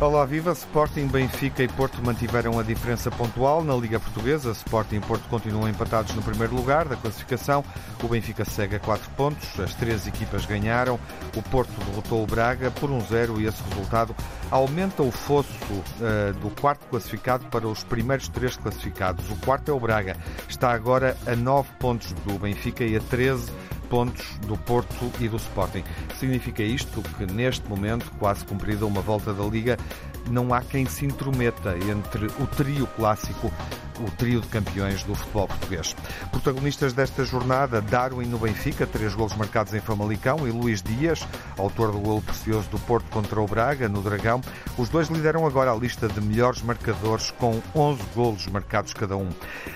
Olá, viva! Sporting, Benfica e Porto mantiveram a diferença pontual na Liga Portuguesa. Sporting e Porto continuam empatados no primeiro lugar da classificação. O Benfica segue a 4 pontos. As três equipas ganharam. O Porto derrotou o Braga por 1-0 um e esse resultado aumenta o fosso uh, do quarto classificado para os primeiros três classificados. O quarto é o Braga. Está agora a 9 pontos do Benfica e a 13 pontos do Porto e do Sporting. Significa isto que, neste momento, quase cumprida uma volta da Liga, não há quem se intrometa entre o trio clássico o trio de campeões do futebol português. Protagonistas desta jornada, Darwin no Benfica, três golos marcados em Famalicão, e Luís Dias, autor do golo precioso do Porto contra o Braga, no Dragão. Os dois lideram agora a lista de melhores marcadores, com 11 golos marcados cada um.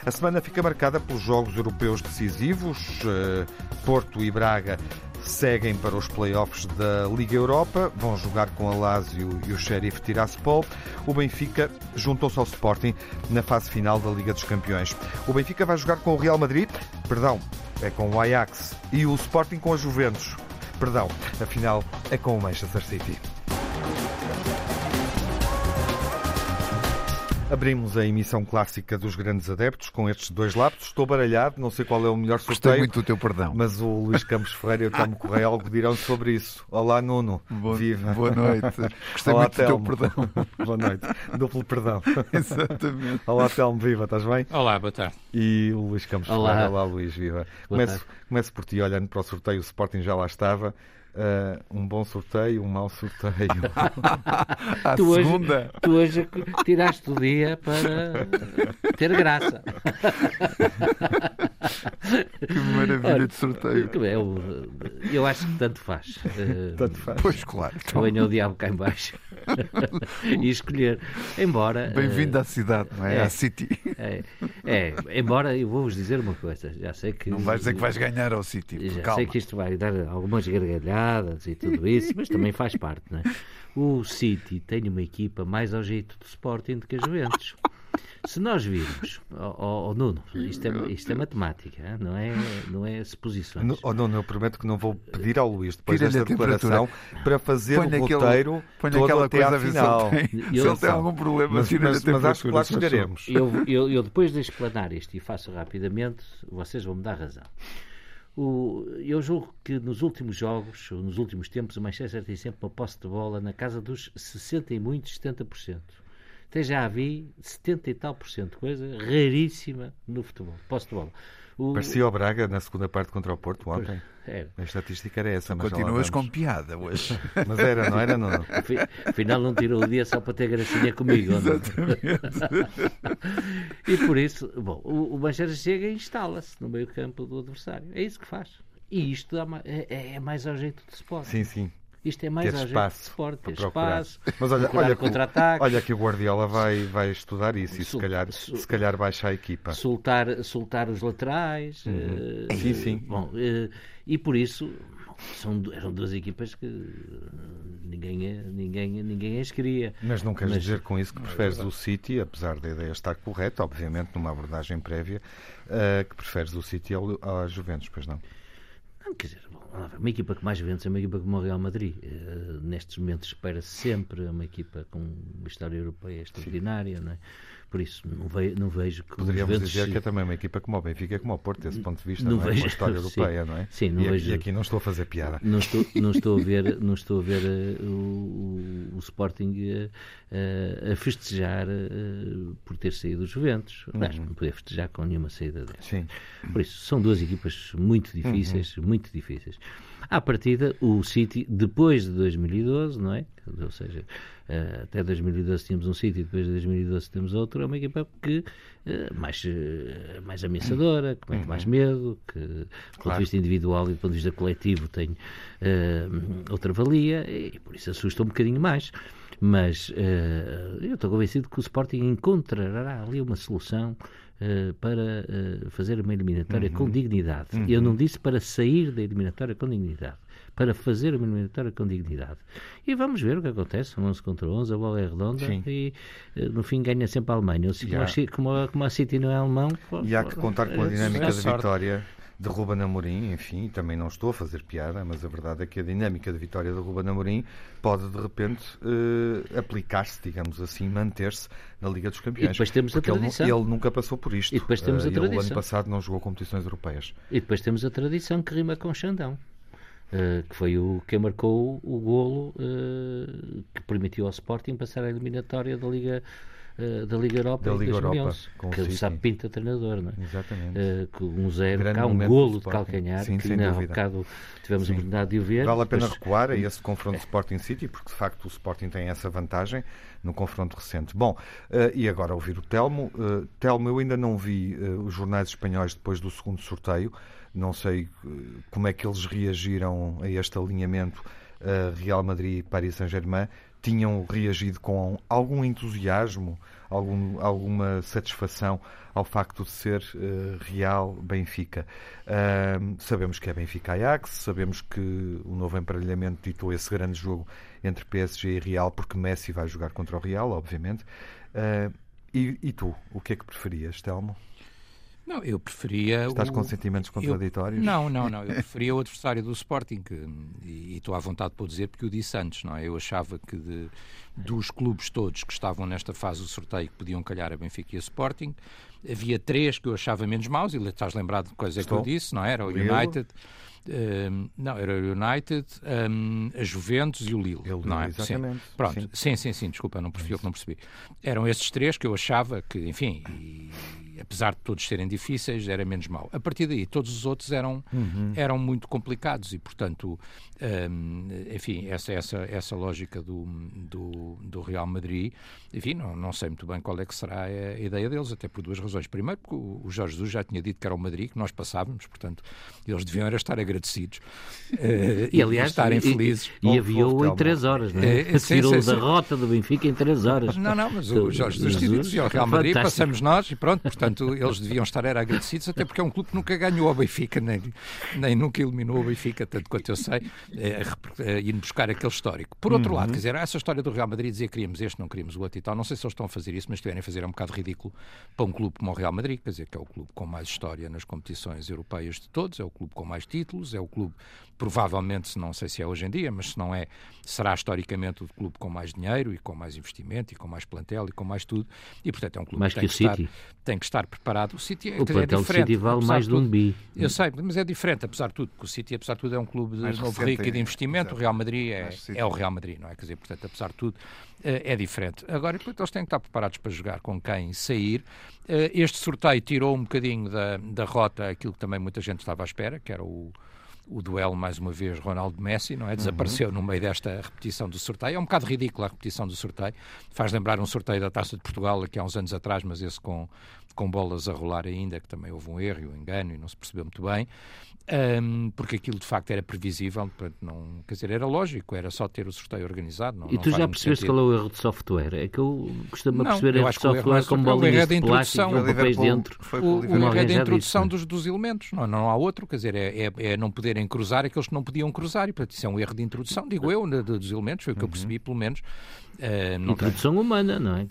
A semana fica marcada pelos jogos europeus decisivos. Eh, Porto e Braga seguem para os playoffs da Liga Europa, vão jogar com a Lazio e o Sheriff Tiraspol. O Benfica juntou-se ao Sporting na fase final da Liga dos Campeões. O Benfica vai jogar com o Real Madrid, perdão, é com o Ajax, e o Sporting com a Juventus. Perdão, a final é com o Manchester City. Abrimos a emissão clássica dos grandes adeptos com estes dois lápis. Estou baralhado, não sei qual é o melhor sorteio. Gostei muito do teu perdão. Mas o Luís Campos Ferreira e o Telmo Correia algo dirão sobre isso. Olá, Nuno. Boa, Viva. Boa noite. Gostei Olá, muito Telmo. do teu perdão. boa noite. Duplo perdão. Exatamente. Olá, Telmo. Viva, estás bem? Olá, boa tarde. E o Luís Campos Olá. Ferreira. Olá, Luís. Viva. Começo, começo por ti, olhando para o sorteio. O Sporting já lá estava. Uh, um bom sorteio, um mau sorteio. À Tu hoje- segunda. Tu hoje tiraste o dia para ter graça. Que maravilha Olha, de sorteio. que o- Eu acho que tanto faz. Eh, Tanto faz. Pois claro. venha o diabo cá em baixo e escolher. Embora. Bem-vindo à cidade, não é? é. À City. É, é, embora eu vou-vos dizer uma coisa. Já sei que. Não vais dizer que vais ganhar ao City. Já Calma. sei que isto vai dar algumas gargalhadas e tudo isso, mas também faz parte, não é? O City tem uma equipa mais ao jeito do Sporting do que a Juventus. Se nós virmos, ó ó, ó, Nuno, isto é, isto é matemática, não é, não é suposições. No- Oh, Nuno, eu prometo que não vou pedir ao Luís, depois desta declaração, para fazer Põe-lhe o roteiro Põe-lhe todo aquela até coisa à final. tem, se ele tem algum problema. Mas, mas, mas acho que lá chegaremos. Eu, eu, eu depois de explanar isto e faço rapidamente, vocês vão me dar razão. O- eu julgo que nos últimos jogos, nos últimos tempos, o Manchester tem sempre uma posse de bola na casa dos 60 e muitos 70%. Até já vi 70 e tal por cento, coisa raríssima no futebol, posse de bola. O- Parecia o Braga na segunda parte contra o Porto ontem. era. A estatística era essa, mas Continuas com piada hoje. Mas era, não era? Afi- Afinal, não tirou o dia só para ter gracinha comigo. não? e por isso, bom, o, o Manchester chega e instala-se no meio campo do adversário. É isso que faz. E isto dá é, é mais ao jeito de Sport. Sim, sim. Isto é mais Ter espaço para Ter procurar. espaço, Mas olha, olha, que, olha que o Guardiola vai, vai estudar isso e se calhar, sul- se calhar baixa a equipa. soltar, soltar os laterais. Uhum. Sim, sim. Bom, eh, e por isso são, eram duas equipas que ninguém, ninguém, ninguém as queria. Mas não queres Mas- dizer com isso que preferes o City, apesar da ideia estar correta, obviamente, numa abordagem prévia, eh, que preferes o City ao, à Juventus, pois não? Não, quer dizer, bom, uma equipa que mais ventos é uma equipa como o Real Madrid. Eh, nestes momentos espera sempre uma equipa com uma história europeia extraordinária, não é? Por isso, não, ve- não vejo que Poderíamos os Juventus... dizer que é também uma equipa como o Benfica, como o Porto, desse ponto de vista, Não não, é? vejo- uma história sim. europeia, não é? Sim, não e, aqui- vejo- e aqui não estou a fazer piada. Não estou, não estou a ver, não estou a ver eh, o, o- Sporting eh, a festejar por ter saído dos Juventus. Aliás, não poder festejar com nenhuma saída dessa. Sim. Por isso, são duas equipas muito difíceis, muito difíceis. À partida, o City, depois de 2012, não é? Ou seja, eh, até 2012 tínhamos um City, depois de 2012 temos outro, é uma equipa que eh, mais, eh, mais ameaçadora, que mete mais medo, que do ponto de vista individual e do ponto de vista coletivo tem outra valia e por isso assusta um bocadinho mais. Mas eu estou convencido que o Sporting encontrará ali uma solução eh, para eh, fazer uma eliminatória com dignidade. Eu não disse para sair da eliminatória com dignidade, para fazer uma eliminatória com dignidade. E vamos ver o que acontece, 11 contra 11, a bola é redonda Sim. e eh, no fim ganha sempre a Alemanha. Há- como, a, como, a, como a City não é alemão... E há que contar com a dinâmica é da vitória de Ruben Amorim, enfim, também não estou a fazer piada, mas a verdade é que a dinâmica da vitória de Ruben Amorim pode de repente eh, aplicar-se, digamos assim, manter-se na Liga dos Campeões. E depois temos a Porque ele tradição. Ele, nunca passou por isto. E depois temos a Eh, ele, o tradição. ano passado não jogou competições europeias. E depois temos a tradição que rima com Xandão. eh, que foi o que marcou o golo eh, que permitiu ao Sporting passar a eliminatória da Liga, eh, da Liga Europa Da Liga 2011, Europa, que ele sabe pinta treinador, não é? Exatamente. Eh, com um zero, Grande cá um golo de calcanhar, Sim, que ainda há bocado tivemos Sim. a oportunidade de o ver. Vale a pena mas- recuar a esse confronto Sporting City, porque de facto o Sporting tem essa vantagem no confronto recente. Bom, eh, e agora ouvir o Telmo. Eh, Telmo, eu ainda não vi eh, os jornais espanhóis depois do segundo sorteio. Não sei eh, como é que eles reagiram a este alinhamento eh, Real Madrid e Paris Saint-Germain. Tinham reagido com algum entusiasmo, algum, alguma satisfação ao facto de ser eh, Real Benfica. Ahm, sabemos que é Benfica Ajax, sabemos que o novo emparelhamento ditou esse grande jogo entre PSG e Real, porque Messi vai jogar contra o Real, obviamente. Ah, e, e tu, o que é que preferias, Telmo? Não, eu preferia. Estás o... com sentimentos eu- contraditórios? Não, não, não. Eu preferia o adversário do Sporting, que, e e estou à vontade para dizer porque o disse antes, não é? Eu achava que de- dos clubes todos que estavam nesta fase do sorteio que podiam calhar a Benfica e a Sporting, havia três que eu achava menos maus, e estás lembrado de coisa que Estou. eu disse, não é? era? O Lille. United. ehm, não, era o United, ehm, a Juventus e o Lille. E Lille, não é? Sim. exatamente, Pronto, sim. sim, sim, sim, desculpa, não percebi, eu que não percebi. Eram esses três que eu achava que, enfim, e, apesar de todos serem difíceis, era menos mau. A partir daí, todos os outros eram, Uhum. eram muito complicados e, portanto, hum, enfim, essa, essa, essa lógica do, do, do Real Madrid, enfim, não, não sei muito bem qual é que será a ideia deles, até por duas razões. Primeiro, porque o Jorge Jesus já tinha dito que era o Madrid, que nós passávamos, portanto, eles deviam era estar agradecidos eh, E aliás, estarem e- felizes. E, Houve- aviou houve em. 3 horas, não É, é? sim, Tirou sim, a sim. derrota do Benfica em 3 horas. Não, não, mas o Jorge Jesus tinha dito, ao Real Madrid Fantástico. passamos nós e pronto, portanto eles deviam estar era agradecidos, até porque é um clube que nunca ganhou ao Benfica, nem, nem nunca eliminou o Benfica, tanto quanto eu sei, é, é, ir buscar aquele histórico. Por outro lado, quer dizer, essa história do Real Madrid dizer queríamos este, não queríamos o outro e tal, não sei se eles estão a fazer isso, mas estiverem a fazer é um bocado ridículo para um clube como o Real Madrid, quer dizer, que é o clube com mais história nas competições europeias de todos, é o clube com mais títulos, é o clube, provavelmente, se não sei se é hoje em dia, mas se não é, será historicamente o clube com mais dinheiro e com mais investimento e com mais plantel e com mais tudo, e portanto é um clube Mais que, que tem o que, estar, City. tem que estar preparado. O City é, O é diferente. City vale mais de um bi. Eu sei, mas é diferente, apesar de tudo, porque o City, apesar de tudo, é um clube de Mais novo recente, rico e de é, investimento. exato. O Real Madrid é, é o Real Madrid, não é? Quer dizer, portanto, apesar de tudo, eh, é diferente. Agora, portanto, eles têm que estar preparados para jogar com quem sair. Eh, Este sorteio tirou um bocadinho da, da rota aquilo que também muita gente estava à espera, que era o, o duelo, mais uma vez, Ronaldo-Messi, não é? Desapareceu no meio desta repetição do sorteio. É um bocado ridícula a repetição do sorteio. Faz lembrar um sorteio da Taça de Portugal aqui há uns anos atrás, mas esse com, com bolas a rolar ainda, que também houve um erro e um engano e não se percebeu muito bem. Ahm, porque aquilo de facto era previsível, portanto, não, quer dizer, era lógico, era só ter o sorteio organizado. Não, E tu já percebeste sentido. qual é o erro de software? É que eu costumo Não, perceber eu erro acho de que o erro não é software com erro bolinhas é da de plástico introdução. com O papéis dentro. foi O, erro é da introdução dos, dos elementos, não, não há outro, quer dizer, é, é, é não poderem cruzar aqueles que não podiam cruzar, e portanto isso é um erro de introdução, digo eu, né, de- dos elementos, foi o que eu percebi pelo menos. Eh, não tem- Introdução humana, não é? É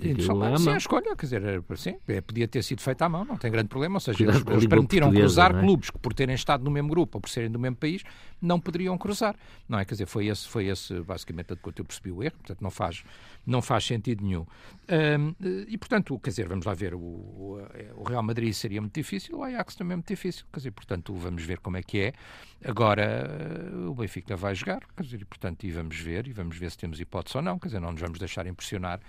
à sim, mão. a escolha, quer dizer, era- sim, é, podia ter sido feita à mão, não tem grande problema. Ou seja, Cuidado eles, eles permitiram cruzar é? clubes que, por terem estado no mesmo grupo ou por serem do mesmo país, não poderiam cruzar. Não é? Quer dizer, foi esse, foi esse basicamente de quanto eu percebi o erro, portanto, não faz, não faz sentido nenhum. Ahm, e, portanto, quer dizer, vamos lá ver, o, o, o Real Madrid seria muito difícil, o Ajax também é muito difícil, quer dizer, portanto, vamos ver como é que é. Agora, eh, o Benfica vai jogar, quer dizer, e, portanto, e vamos ver, e vamos ver se temos hipótese ou não, quer dizer, não nos vamos deixar impressionar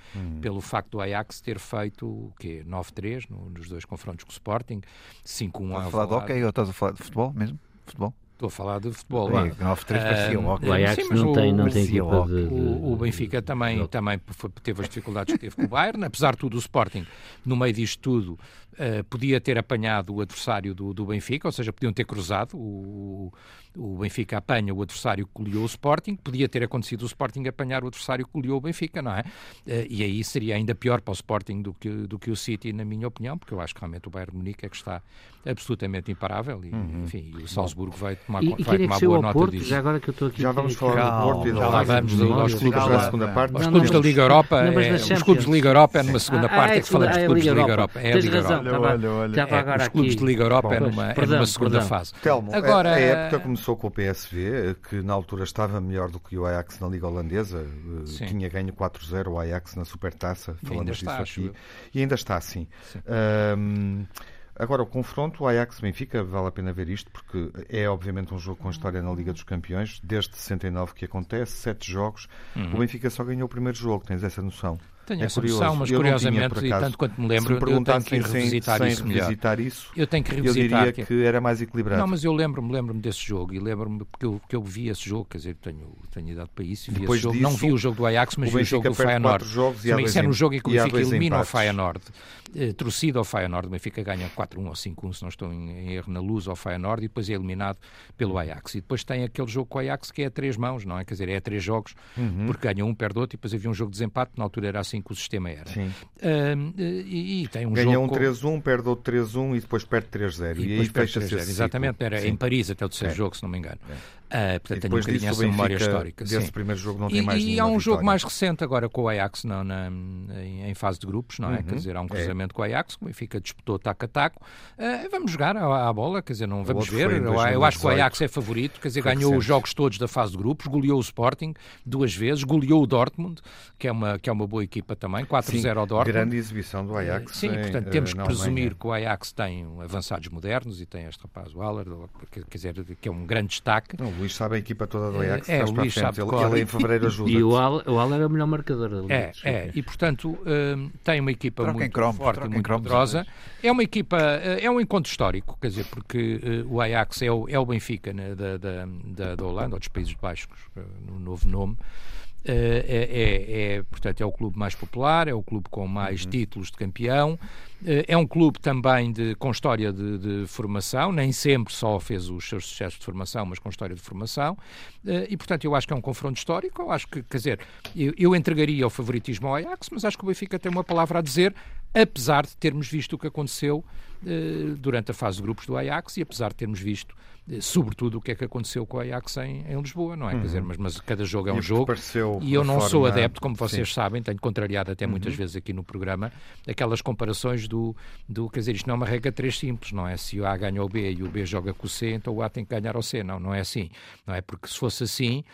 pelo facto do Ajax ter feito o quê? 9-3 no- nos dois confrontos com o Sporting, 5-1 Estás à a falar de hockey ou estás a falar de futebol mesmo? Futebol? Estou a falar de futebol. Bem, vá. 9-3 parecia um Ah, hockey. O Ajax Sim, mas não o- tem, não tem equipa de, de- O, o Benfica também, de- também teve as dificuldades que teve com o Bayern, apesar de tudo o Sporting, no meio disto tudo, uh, podia ter apanhado o adversário do, do, Benfica, ou seja, podiam ter cruzado. O, o Benfica apanha o adversário que goleou o Sporting, podia ter acontecido o Sporting apanhar o adversário que goleou o Benfica, não é? Uh, e aí seria ainda pior para o Sporting do que, do que o City, na minha opinião, porque eu acho que realmente o Bayern de Munique é que está absolutamente imparável e, uhum. enfim, e o Salzburgo vai tomar, e, vai tomar boa nota Porto, disso. Já agora que eu estou aqui. Já vamos falar do Porto e já lá vamos aos clubes da segunda parte. Os clubes da Liga Europa, é, os clubes da Liga Europa é numa segunda ah, parte, é, é que falamos de clubes da Liga Europa. É a Liga Europa. Olha, olha, olha. Os clubes de Liga Europa é numa, perdão, é numa segunda perdão. fase. Telmo, Agora, a, a época começou com o PSV, que na altura estava melhor do que o Ajax na Liga Holandesa. Sim. Tinha ganho 4-0 o Ajax na Supertaça, falamos disso aqui. E ainda está assim. Um, Agora, o confronto, o Ajax-Benfica, vale a pena ver isto, porque é obviamente um jogo com história na Liga dos Campeões, desde 69 que acontece, sete jogos. Uhum. O Benfica só ganhou o primeiro jogo, tens essa noção? Tenho é essa curioso. noção, mas eu curiosamente, e tanto quanto me lembro, me eu tenho que revisitar sem, isso sem revisitar isso. Eu tenho que revisitar. Eu diria que... que era mais equilibrado. Não, mas eu lembro-me lembro desse jogo e lembro-me porque eu, que eu vi esse jogo, quer dizer, tenho, tenho idade para isso e vi Depois esse jogo. Disso, não vi o jogo do Ajax, mas o vi o jogo do Feyenoord. Jogos e Também isso é no jogo em que o Benfica elimina o Feyenoord. Eh, torcida ao Feyenoord, o Benfica ganha 4-1 ou 5-1, se não estou em, em, erro, na luz ao Feyenoord e depois é eliminado pelo Ajax. E depois tem aquele jogo com o Ajax que é a três mãos, não é? Quer dizer, é a três jogos, uhum. porque ganha um, perde outro e depois havia um jogo de desempate, na altura era assim que o sistema era. Sim. Uh, e, e, tem um Ganha jogo um 3-1, perde outro 3-1 e depois perde 3-0. E, e, aí fecha-se Exatamente, era Sim. em Paris até o terceiro é. jogo, se não me engano. É. Uh, portanto, tenho um bocadinho essa memória histórica. Desse sim. primeiro jogo não tem e, mais E há um vitória. jogo mais recente agora com o Ajax não, na, em, em, fase de grupos, não é? Uhum. Quer dizer, há um cruzamento é. com o Ajax, o Benfica disputou taco a taco. Uh, vamos jogar à, à, bola, quer dizer, não vamos ver. Eu, eu, acho que o Ajax é favorito, quer dizer, Foi ganhou recente. os jogos todos da fase de grupos, goleou o Sporting duas vezes, goleou o Dortmund, que é uma, que é uma boa equipa também, 4-0 ao Dortmund. Grande exibição do Ajax. Sim, em, portanto, temos eh, que na presumir que o Ajax tem avançados modernos e tem este rapaz, o Haller, quer dizer, que é um grande destaque. Não, Luís sabe a equipa toda do Ajax. É, traz o para a Luís sabe ele, ele em fevereiro ajuda. E o Haller, o Haller é o melhor marcador da Liga. É, é, e portanto hum, tem uma equipa Troquem muito cromos, forte e muito cromos, poderosa. É uma equipa, é um encontro histórico, quer dizer, porque uh, o Ajax é o, é o Benfica né, da, da, da, da Holanda, ou dos Países Baixos, uh, no novo nome. Uh, é, é, é, portanto, é o clube mais popular, é o clube com mais Uhum. títulos de campeão, é um clube também de, com história de, de, formação, nem sempre só fez os seus sucessos de formação, mas com história de formação, uh, e portanto eu acho que é um confronto histórico, eu acho que, quer dizer, eu, eu entregaria o favoritismo ao Ajax, mas acho que o Benfica tem uma palavra a dizer, apesar de termos visto o que aconteceu uh, durante a fase de grupos do Ajax e apesar de termos visto sobretudo o que é que aconteceu com o Ajax em, em Lisboa, não é? Uhum. Quer dizer, mas, mas, cada jogo é um e jogo e eu não forma... sou adepto, como vocês Sim. sabem, tenho contrariado até muitas uhum. vezes aqui no programa, aquelas comparações do, do, quer dizer, isto não é uma regra 3 simples, não é? Se o A ganha o B e o B joga com o C, então o A tem que ganhar ao C, não, não é assim, não é? Porque se fosse assim,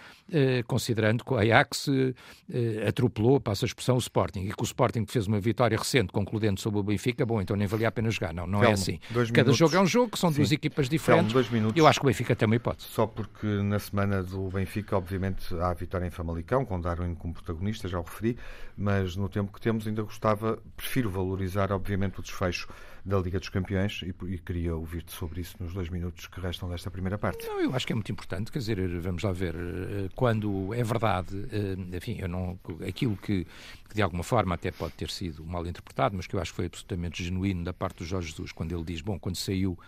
considerando que o Ajax eh, atropelou, passa a expressão, o Sporting, e que o Sporting fez uma vitória recente, concludente sobre o Benfica, bom, então nem valia a pena jogar, não, não Telmo, é assim. Cada minutos. jogo é um jogo, são Sim. duas equipas diferentes, minutos. eu acho que o Benfica tem uma hipótese. Só porque na semana do Benfica, obviamente, há a vitória em Famalicão, com Darwin como protagonista, já o referi, mas no tempo que temos ainda gostava, prefiro valorizar, obviamente, o desfecho da Liga dos Campeões e, e queria ouvir-te sobre isso nos dois minutos que restam desta primeira parte. Não, eu acho que é muito importante, quer dizer, vamos lá ver, eh, quando é verdade, eh, enfim, eu não, aquilo que, que de alguma forma até pode ter sido mal interpretado, mas que eu acho que foi absolutamente genuíno da parte do Jorge Jesus, quando ele diz, bom, quando saiu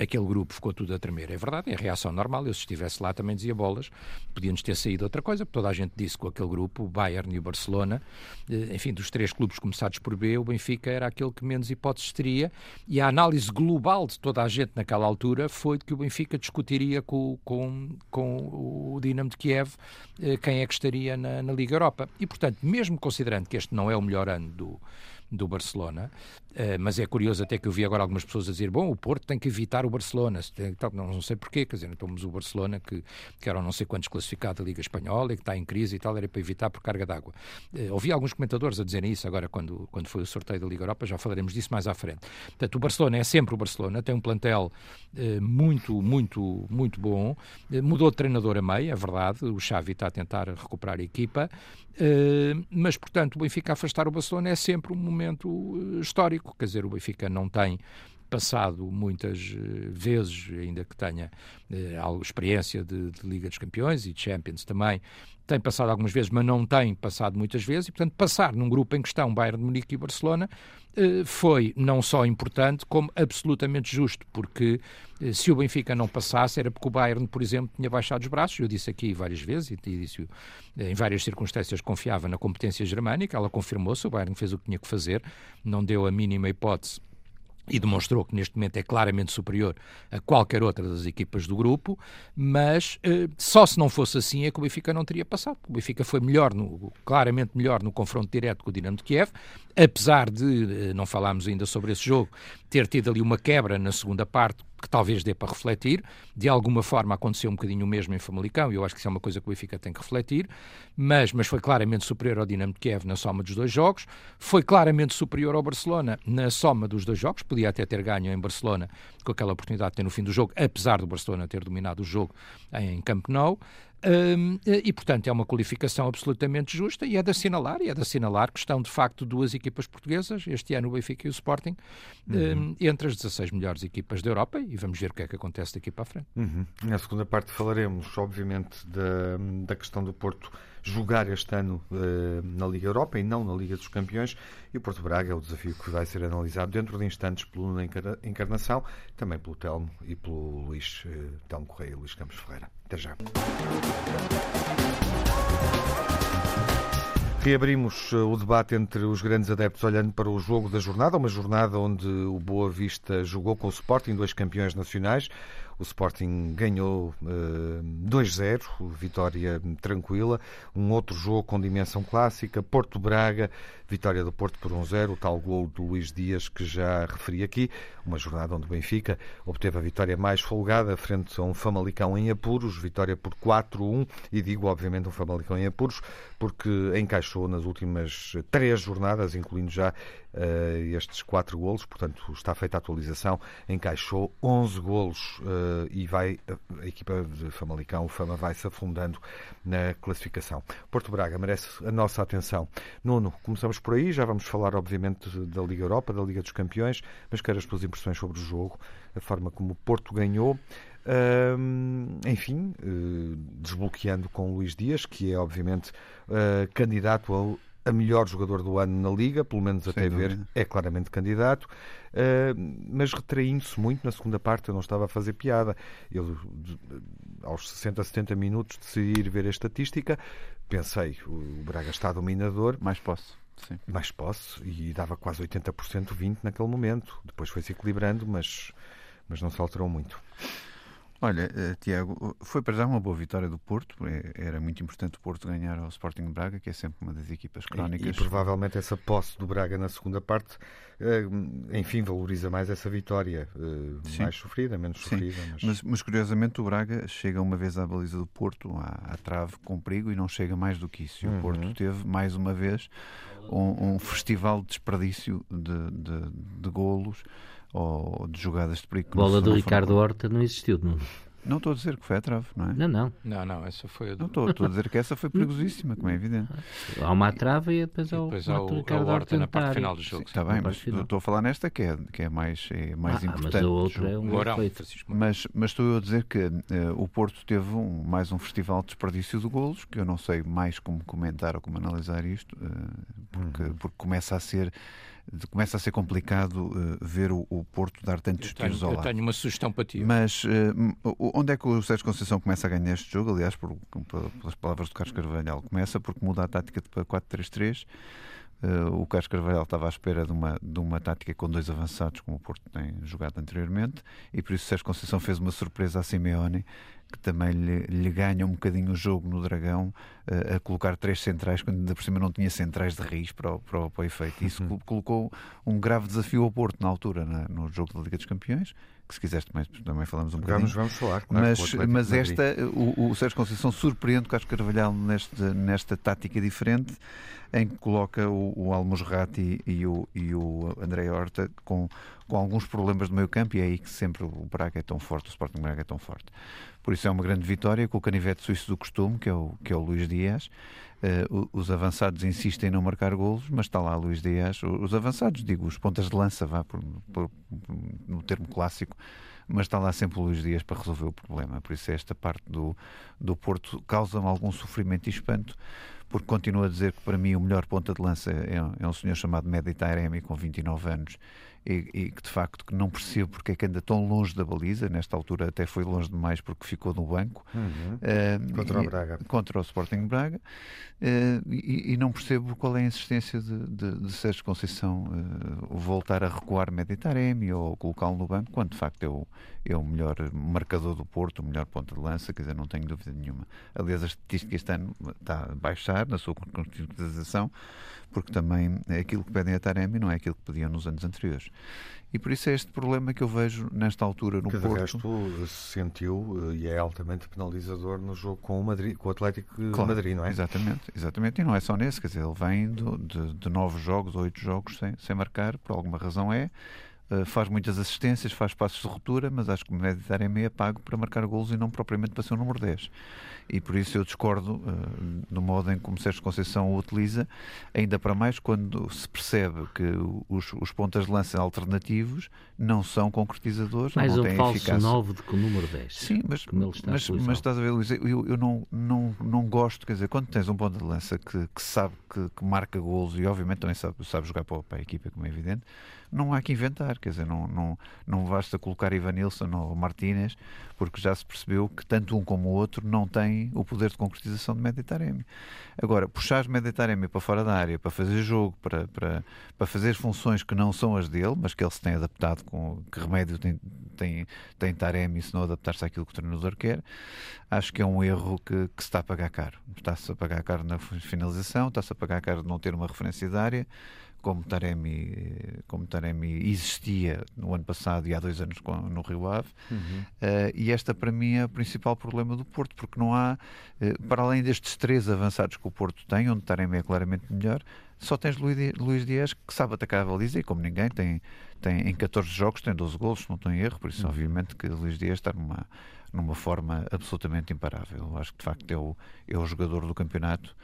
aquele grupo ficou tudo a tremer. É verdade, é a reação normal. Eu, se estivesse lá, também dizia bolas. Podíamos ter saído outra coisa, porque toda a gente disse com aquele grupo, o Bayern e o Barcelona, eh, enfim, dos três clubes começados por B, o Benfica era aquele que menos hipóteses teria. E a análise global de toda a gente naquela altura foi de que o Benfica discutiria com, com, com o Dinamo de Kiev eh, quem é que estaria na, na Liga Europa. E, portanto, mesmo considerando que este não é o melhor ano do do Barcelona, mas é curioso até que eu vi agora algumas pessoas a dizer, bom, o Porto tem que evitar o Barcelona, não, não sei porquê, quer dizer, então, o Barcelona que, que era não sei quantos classificado da Liga Espanhola e que está em crise e tal, era para evitar por carga d'água. Uh, ouvi alguns comentadores a dizerem isso agora quando, quando foi o sorteio da Liga Europa, já falaremos disso mais à frente. Portanto, o Barcelona é sempre o Barcelona, tem um plantel uh, muito, muito, muito bom, mudou de treinador a meio, é verdade, o Xavi está a tentar recuperar a equipa, mas, portanto, o Benfica afastar o Barcelona é sempre um momento histórico, quer dizer, o Benfica não tem passado muitas vezes, ainda que tenha uh, experiência de, de Liga dos Campeões e de Champions também, tem passado algumas vezes, mas não tem passado muitas vezes, e portanto passar num grupo em que estão Bayern de Munique e Barcelona eh, foi não só importante, como absolutamente justo, porque eh, se o Benfica não passasse era porque o Bayern, por exemplo, tinha baixado os braços, eu disse aqui várias vezes, e disse em várias circunstâncias confiava na competência germânica, ela confirmou-se, o Bayern fez o que tinha que fazer, não deu a mínima hipótese e demonstrou que neste momento é claramente superior a qualquer outra das equipas do grupo, mas eh, só se não fosse assim é que o Benfica não teria passado. O Benfica foi melhor, no, claramente melhor no confronto direto com o Dinamo de Kiev, apesar de, eh, não falámos ainda sobre esse jogo, ter tido ali uma quebra na segunda parte que talvez dê para refletir. De alguma forma aconteceu um bocadinho o mesmo em Famalicão, e eu acho que isso é uma coisa que o Benfica tem que refletir, mas, mas foi claramente superior ao Dinamo de Kiev na soma dos dois jogos, foi claramente superior ao Barcelona na soma dos dois jogos, podia até ter ganho em Barcelona com aquela oportunidade de ter no fim do jogo, apesar do Barcelona ter dominado o jogo em Camp Nou, um, e, portanto, é uma qualificação absolutamente justa e é de assinalar, e é de assinalar que estão, de facto, duas equipas portuguesas, este ano o Benfica e o Sporting, uhum. um, entre as 16 melhores equipas da Europa e vamos ver o que é que acontece daqui para a frente. Uhum. Na segunda parte falaremos, obviamente, da, da questão do Porto jogar este ano uh, na Liga Europa e não na Liga dos Campeões. E o Porto Braga é o desafio que vai ser analisado dentro de instantes pelo Nuno Encarnação, também pelo Telmo e pelo Luís uh, Telmo Correia e Luís Campos Ferreira. Até já. Reabrimos eh, o debate entre os grandes adeptos olhando para o jogo da jornada, uma jornada onde o Boa Vista jogou com o Sporting, dois campeões nacionais. O Sporting ganhou uh, 2-0, vitória tranquila. Um outro jogo com dimensão clássica, Porto Braga, vitória do Porto por 1-0, o tal gol do Luís Dias que já referi aqui. Uma jornada onde o Benfica obteve a vitória mais folgada frente a um Famalicão em apuros, vitória por 4-1. E digo, obviamente, um Famalicão em apuros, porque encaixou nas últimas três jornadas, incluindo já uh, estes quatro golos, portanto está feita a atualização, encaixou 11 golos uh, e vai a, equipa de Famalicão, o Fama vai se afundando na classificação. Porto Braga merece a nossa atenção. Nuno, começamos por aí, já vamos falar obviamente da Liga Europa, da Liga dos Campeões, mas quero as tuas impressões sobre o jogo, a forma como o Porto ganhou. Uh, enfim, uh, desbloqueando com o Luís Dias, que é obviamente uh, candidato ao a melhor jogador do ano na Liga, pelo menos Sem até dúvida. ver, é claramente candidato, uh, mas retraindo-se muito na segunda parte, eu não estava a fazer piada. Eu, aos 60, 70 minutos, decidi ir ver a estatística, pensei, o Braga está dominador. Mais posse. Sim. Mais posse, e dava quase 80%, 20% naquele momento. Depois foi-se equilibrando, mas, mas não se alterou muito. Olha, uh, Tiago, foi para já uma boa vitória do Porto. É, era muito importante o Porto ganhar ao Sporting Braga, que é sempre uma das equipas crónicas. E, e provavelmente essa posse do Braga na segunda parte, uh, enfim, valoriza mais essa vitória. Uh, mais sofrida, menos Sim. sofrida. Mas... Mas, mas... curiosamente o Braga chega uma vez à baliza do Porto, à, à trave, com perigo, e não chega mais do que isso. E uhum. o Porto teve, mais uma vez, um, um festival de desperdício de, de, de golos ou de jogadas de perigo. Bola do Ricardo Horta não existiu, não? Não estou a dizer que foi a trave, não é? Não, não. Não, não, essa foi a do... Não estou, estou a dizer que essa foi perigosíssima, como é evidente. Há uma trave e depois há o, depois há o, Ricardo Horta na parte final do jogo. Está bem, mas estou a falar nesta que é, que é mais, é mais ah, importante. Mas a outra é um mas, mas estou a dizer que uh, o Porto teve um, mais um festival de desperdício de golos, que eu não sei mais como comentar ou como analisar isto, uh, porque, uhum. porque começa a ser começa a ser complicado uh, ver o, o, Porto dar tantos tenho, tiros ao lado. Eu tenho uma sugestão para ti. Mas uh, onde é que o Sérgio Conceição começa a ganhar este jogo? Aliás, por, pelas palavras do Carlos Carvalhal, começa porque muda a tática para 4-3-3. Uh, o Carlos Carvalhal estava à espera de uma, de uma tática com dois avançados, como o Porto tem jogado anteriormente, e por isso o Sérgio Conceição fez uma surpresa a Simeone que também lhe, lhe, ganha um bocadinho o jogo no Dragão uh, a colocar três centrais, quando ainda por cima não tinha centrais de raiz para o, para o, para o efeito. Isso uhum. colocou um grave desafio ao Porto na altura, na, no jogo da Liga dos Campeões, que se quiseres também, também falamos um bocadinho. Vamos, vamos falar, claro, Mas, mas esta, o, o Sérgio Conceição surpreende o Carlos Carvalhal neste, nesta tática diferente, em que coloca o, o Almusrati e o, e o André Horta com com alguns problemas do meio campo e é aí que sempre o Braga é tão forte, o Sporting Braga é tão forte. Por isso é uma grande vitória com o canivete suíço do costume, que é o, que é o Luís Dias. Uh, os avançados insistem em não marcar golos, mas está lá Luís Dias. Os avançados, digo, os pontas de lança, vá por, por, no termo clássico, mas está lá sempre o Luís Dias para resolver o problema. Por isso, esta parte do, do Porto causa-me algum sofrimento e espanto, porque continuo a dizer que para mim o melhor ponta de lança é, é um senhor chamado Medi Taremi, com 29 anos, e, e, que de facto que não percebo porque é que anda tão longe da baliza, nesta altura até foi longe demais porque ficou no banco. Uhum. uh, contra o Braga. Contra o Sporting Braga. Uh, e, e, não percebo qual é a insistência de, de, de Sérgio Conceição uh, voltar a recuar Meditaremi ou colocá-lo no banco, quando de facto é o, é o melhor marcador do Porto, o melhor ponto de lança, quer dizer, não tenho dúvida nenhuma. Aliás, a estatística este ano está a baixar na sua concretização, porque também é aquilo que pedem a Taremi não é aquilo que pediam nos anos anteriores. E por isso é este problema que eu vejo nesta altura no que Porto. Que resto se sentiu eh, e é altamente penalizador no jogo com o, Madrid, com o Atlético de claro, Madrid, não é? Exatamente, exatamente. E não é só nesse, quer dizer, ele vem de, de, de nove jogos, oito jogos sem, sem marcar, por alguma razão é. Uh, faz muitas assistências, faz passos de ruptura, mas acho que o Mediterrâneo é pago para marcar golos e não propriamente para ser o número 10 e por isso eu discordo uh, do modo em como Sérgio Conceição o utiliza, ainda para mais quando se percebe que os, os pontas de lança alternativos não são concretizadores, mais não um têm falso eficácia. 9 do que o número 10. Sim, mas, mas, mas, estás a ver, Luís, eu, eu não, não, não gosto, quer dizer, quando tens um ponta de lança que, que sabe que, que, marca golos e obviamente também sabe, sabe jogar para, para a equipa, como é evidente, não há que inventar, quer dizer, não, não, não basta colocar Ivanilson ou Martínez, porque já se percebeu que tanto um como o outro não têm o poder de concretização de Meditaremi. Agora, puxar Meditaremi para fora da área, para fazer jogo, para, para, para fazer funções que não são as dele, mas que ele se tem adaptado com que remédio tem, tem, tem Taremi se não adaptar-se àquilo que o treinador quer, acho que é um erro que, que se está a pagar caro. Está-se a pagar caro na finalização, está-se a pagar caro de não ter uma referência de área, como Taremi, como Taremi existia no ano passado e há dois anos no Rio Ave. Uhum. Uh, e esta, para mim, é o principal problema do Porto, porque não há, uh, para além destes três avançados que o Porto tem, onde Taremi é claramente melhor, só tens Luís Dias que sabe atacar a baliza e, como ninguém, tem, tem em 14 jogos tem 12 golos, não estou em erro, por isso, uhum. obviamente, que Luís Dias está numa, numa forma absolutamente imparável. Acho que, de facto, é o, é o jogador do campeonato.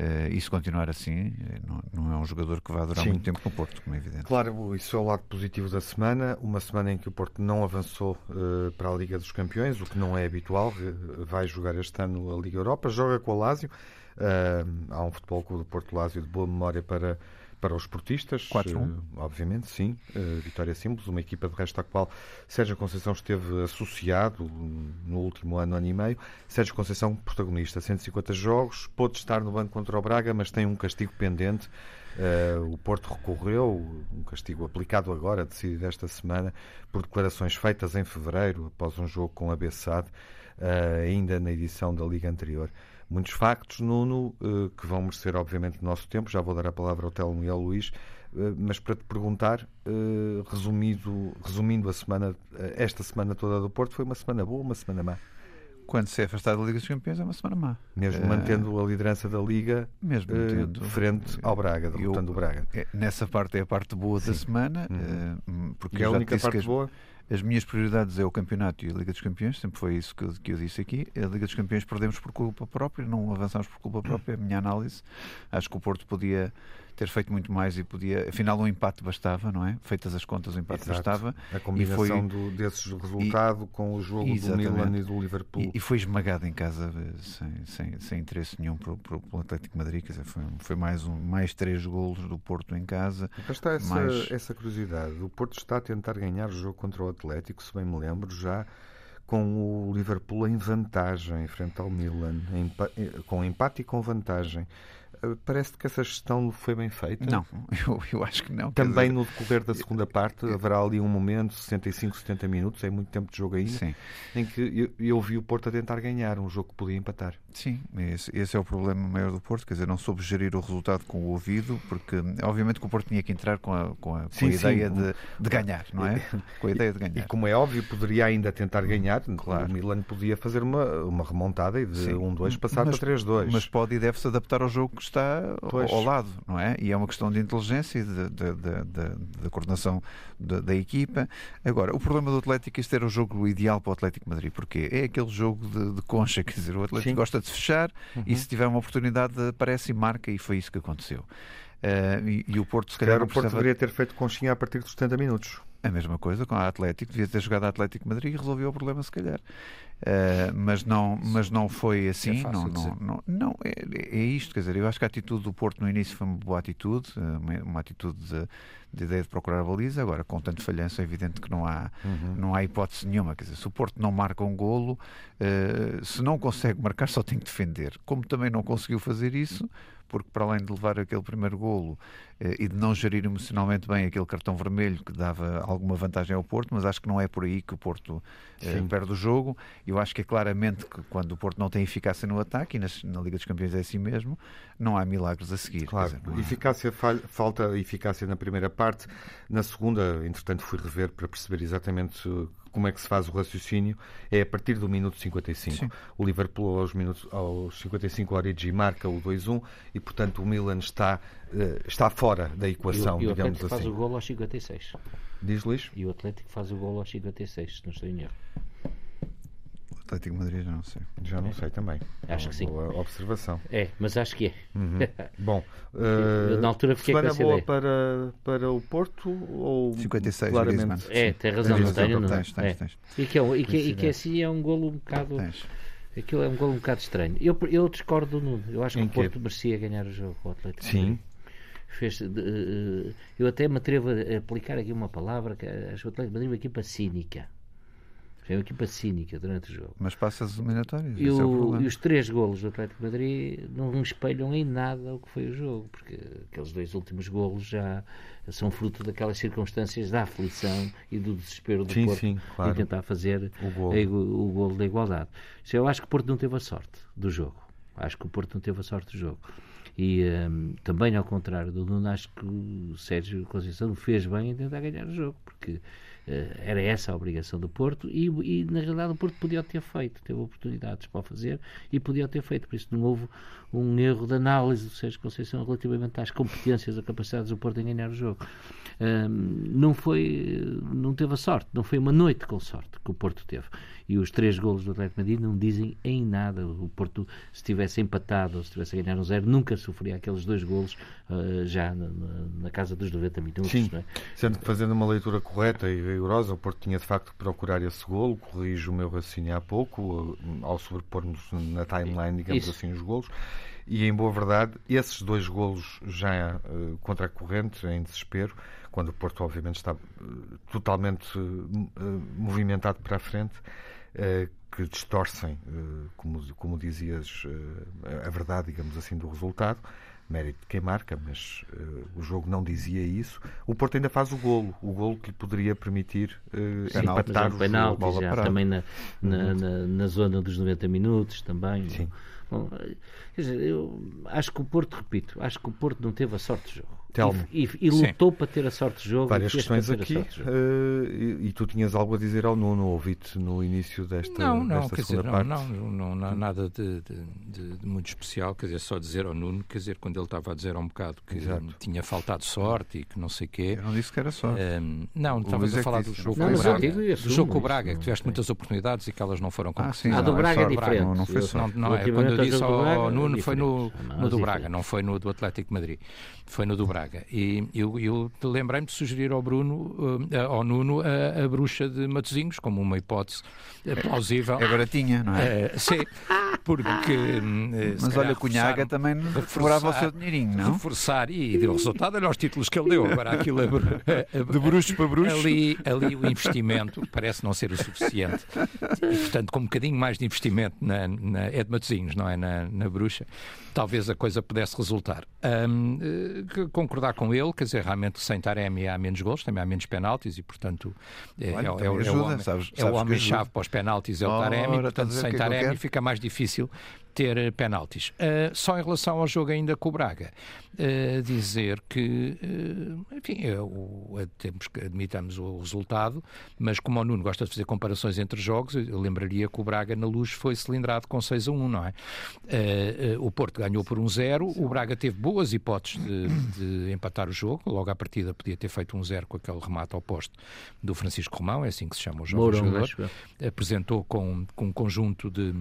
Uh, e se continuar assim, eh, não, não, é um jogador que vai durar Sim. muito tempo no Porto, como é evidente. Claro, isso é o lado positivo da semana. Uma semana em que o Porto não avançou uh, para a Liga dos Campeões, o que não é habitual. Vai jogar este ano a Liga Europa, joga com o Lásio. Uh, há um futebol clube do Porto Lásio de boa memória para para os esportistas, 4 uh, obviamente, sim. Uh, Vitória Simples, uma equipa de resto à qual Sérgio Conceição esteve associado no último ano, ano e meio. Sérgio Conceição, protagonista, 150 jogos, pôde estar no banco contra o Braga, mas tem um castigo pendente. Uh, o Porto recorreu, um castigo aplicado agora, decidido esta semana, por declarações feitas em fevereiro, após um jogo com a Bessade, ainda na edição da Liga anterior muitos factos, Nuno, eh, que vão merecer, obviamente, o nosso tempo. Já vou dar a palavra ao Telmo e ao Luís, eh, mas para te perguntar, eh, resumido, resumindo a semana, esta semana toda do Porto, foi uma semana boa ou uma semana má? Quando se é afastado da Liga dos Campeões é uma semana má. Mesmo uh, mantendo a liderança da Liga mesmo uh, frente ao Braga, derrotando eu, o Braga. É, nessa parte é a parte boa Sim. da semana. Uhum. Uh, porque é a única parte boa? As minhas prioridades é o campeonato e a Liga dos Campeões, sempre foi isso que eu, que eu disse aqui. A Liga dos Campeões perdemos por culpa própria, não avançamos por culpa própria, é a minha análise. Acho que o Porto podia ter feito muito mais e podia. Afinal, um empate bastava, não é? Feitas as contas, o empate Exato. bastava. A combinação foi... do, desses resultados com o jogo Exatamente. do Milan e do Liverpool. E, e, foi esmagado em casa sem, sem, sem interesse nenhum para o Atlético Madrid. Quer dizer, foi, foi mais, um, mais três golos do Porto em casa. Mas está essa, mais... essa curiosidade. O Porto está a tentar ganhar o jogo contra o Atlético, se bem me lembro, já com o Liverpool em vantagem frente ao Milan, em, com empate e com vantagem. Parece que essa gestão foi bem feita. Não, eu, eu acho que não. Também dizer... no decorrer da segunda parte haverá ali um momento, 65, 70 minutos, é muito tempo de jogo ainda, Sim. em que eu, eu, vi o Porto a tentar ganhar um jogo que podia empatar. Sim, esse, esse, é o problema maior do Porto, quer dizer, não soube gerir o resultado com o ouvido, porque obviamente que o Porto tinha que entrar com a, com a, com sim, a ideia sim. De, de, ganhar, não é? com a ideia de ganhar. E como é óbvio, poderia ainda tentar ganhar, claro. o Milan podia fazer uma, uma remontada e de 1-2 um, passar mas, para 3-2. Mas pode e deve-se adaptar ao jogo que está pois. ao lado, não é? E é uma questão de inteligência e da coordenação da, equipa. Agora, o problema do Atlético, este era o jogo ideal para o Atlético Madrid, porque é aquele jogo de, de concha, quer dizer, o Atlético Sim. gosta de fechar uhum. e se tiver uma oportunidade aparece e marca, e foi isso que aconteceu. Uh, e, e, o Porto, se calhar, o Porto precisava... deveria ter feito conchinha a partir dos 70 minutos. A mesma coisa com a Atlético, devia ter jogado a Atlético Madrid e resolveu o problema, se calhar. Uh, mas, não, mas não foi assim. É não, não, não, não é, é, isto, quer dizer, eu acho que a atitude do Porto no início foi uma boa atitude, uma, uma atitude de, de, ideia de procurar a baliza. Agora, com tanto falhanço, é evidente que não há, uhum. não há hipótese nenhuma. Quer dizer, se o Porto não marca um golo, uh, se não consegue marcar, só tem que defender. Como também não conseguiu fazer isso, porque para além de levar aquele primeiro golo eh, e de não gerir emocionalmente bem aquele cartão vermelho que dava alguma vantagem ao Porto, mas acho que não é por aí que o Porto eh, perde o jogo. Eu acho que é claramente que quando o Porto não tem eficácia no ataque, e na Liga dos Campeões é assim mesmo, não há milagres a seguir. Claro, dizer, há... eficácia, falta eficácia na primeira parte. Na segunda, entretanto, fui rever para perceber exatamente como é que se faz o raciocínio, é a partir do minuto 55. Sim. O Liverpool aos, minutos, aos 55 Origi marca o 2-1 e, portanto, o Milan está, uh, está fora da equação, e o, e o digamos Atlético assim. faz o golo aos 56. Diz Luís? E o Atlético faz o golo aos 56, se não estou em erro. Atlético Madrid já não sei. Já não sei também. Acho que sim. Boa observação. É, mas acho que é. Uhum. Bom, uh, na altura fiquei com essa boa para, para o Porto ou 56 claramente? É, tem razão, não tenho. Não. Tens, tens, é. tens. E que, é, e, que, e que assim é um golo um bocado. Tens. Aquilo é um golo um bocado estranho. Eu, eu discordo do Nuno. Eu acho que em o Porto que? merecia ganhar o jogo com o Atlético. Sim. Fez, eu até me atrevo a aplicar aqui uma palavra que acho que o Atlético Madrid é uma equipa cínica é uma equipa cínica durante o jogo. Mas passa as eliminatórias. E, o, é e os três golos do Atlético Madrid não espelham em nada o que foi o jogo, porque aqueles dois últimos golos já são fruto daquelas circunstâncias da aflição e do desespero do sim, Porto sim, claro. em tentar fazer o golo. A, o golo da igualdade. Eu acho que o Porto não teve a sorte do jogo. Acho que o Porto não teve a sorte do jogo. E um, também, ao contrário do Nuno, acho que o Sérgio Conceição fez bem em tentar ganhar o jogo, porque era essa a obrigação do Porto e, e, na realidade o Porto podia ter feito, teve oportunidades para o fazer e podia ter feito, por isso não houve um erro de análise do Sérgio Conceição relativamente às competências, às capacidades do Porto em ganhar o jogo. Um, não foi, não teve a sorte, não foi uma noite com sorte que o Porto teve. E os três golos do Atlético Madrid não dizem em nada. O Porto, se tivesse empatado ou se tivesse a ganhar um zero, nunca sofreria aqueles dois golos uh, já na, na, casa dos 90 minutos. Sim, é? sendo que fazendo uma leitura correta e rigorosa, o Porto tinha de facto que procurar esse golo, corrijo o meu raciocínio há pouco, ao sobrepormos na timeline, digamos Isso. assim, os golos. E em boa verdade, esses dois golos já uh, contra a corrente, em desespero, quando o Porto obviamente está uh, totalmente uh, movimentado para a frente, que distorcem, como, como dizias, a verdade, digamos assim, do resultado. Mérito de quem marca, mas o jogo não dizia isso. O Porto ainda faz o golo, o golo que lhe poderia permitir Sim, empatar o penalti, jogo. Já, também na, na, na, na, zona dos 90 minutos, também. Sim. Bom, quer dizer, eu acho que o Porto, repito, acho que o Porto não teve a sorte de jogo. Telmo. E, e, e lutou Sim. para ter a sorte de jogo. Várias questões aqui. Uh, e, e, tu tinhas algo a dizer ao Nuno, ouvi-te no início desta, não, não, desta quer dizer, não, não, não, não, nada de, de, de, de, muito especial. Quer dizer, só dizer ao Nuno, quer dizer, quando ele estava a dizer há um bocado que Exato. tinha faltado sorte e que não sei o quê. Eu não disse que era sorte. Um, não, estavas a é falar do jogo com o Braga. Do jogo com o Braga, que tiveste muitas oportunidades e que elas não foram concretizadas. Ah, do Braga é diferente. Não, não foi sorte. Não, é, quando eu disse ao Nuno, foi no do Braga, não foi no do Atlético Madrid. Foi no do Braga. E eu, eu lembrei-me de sugerir ao Bruno, uh, ao Nuno, a, a, bruxa de Matozinhos, como uma hipótese uh, plausível. É baratinha, não é? Uh, sim, porque. Mas olha, Cunhaga também reforçava o seu dinheirinho, não? Reforçar e deu resultado olha os títulos que ele deu. Agora aquilo de bruxo para bruxo. Ali, ali o investimento parece não ser o suficiente. E, portanto, com um bocadinho mais de investimento na, na, é de Matozinhos, não é? Na, na bruxa, talvez a coisa pudesse resultar. Um, concordar com ele, quer dizer, realmente sem Taremi há menos gols, também há menos penaltis e, portanto, é, Olha, é, é, ajuda, é, o sabes, é o homem-chave para os penaltis, é o Taremi, portanto, sem Taremi fica mais difícil ter penaltis. Uh, só em relação ao jogo ainda com o Braga, uh, dizer que, uh, enfim, eu, temos que admitamos o resultado, mas como o Nuno gosta de fazer comparações entre jogos, eu lembraria que o Braga na luz foi cilindrado com 6 a 1, não é? o Porto ganhou por 1-0, o Braga teve boas hipóteses de, de, empatar o jogo, logo à partida podia ter feito 1-0 com aquele remate ao posto do Francisco Romão, é assim que se chama o jovem Mourão, jogador. Apresentou com, com um conjunto de,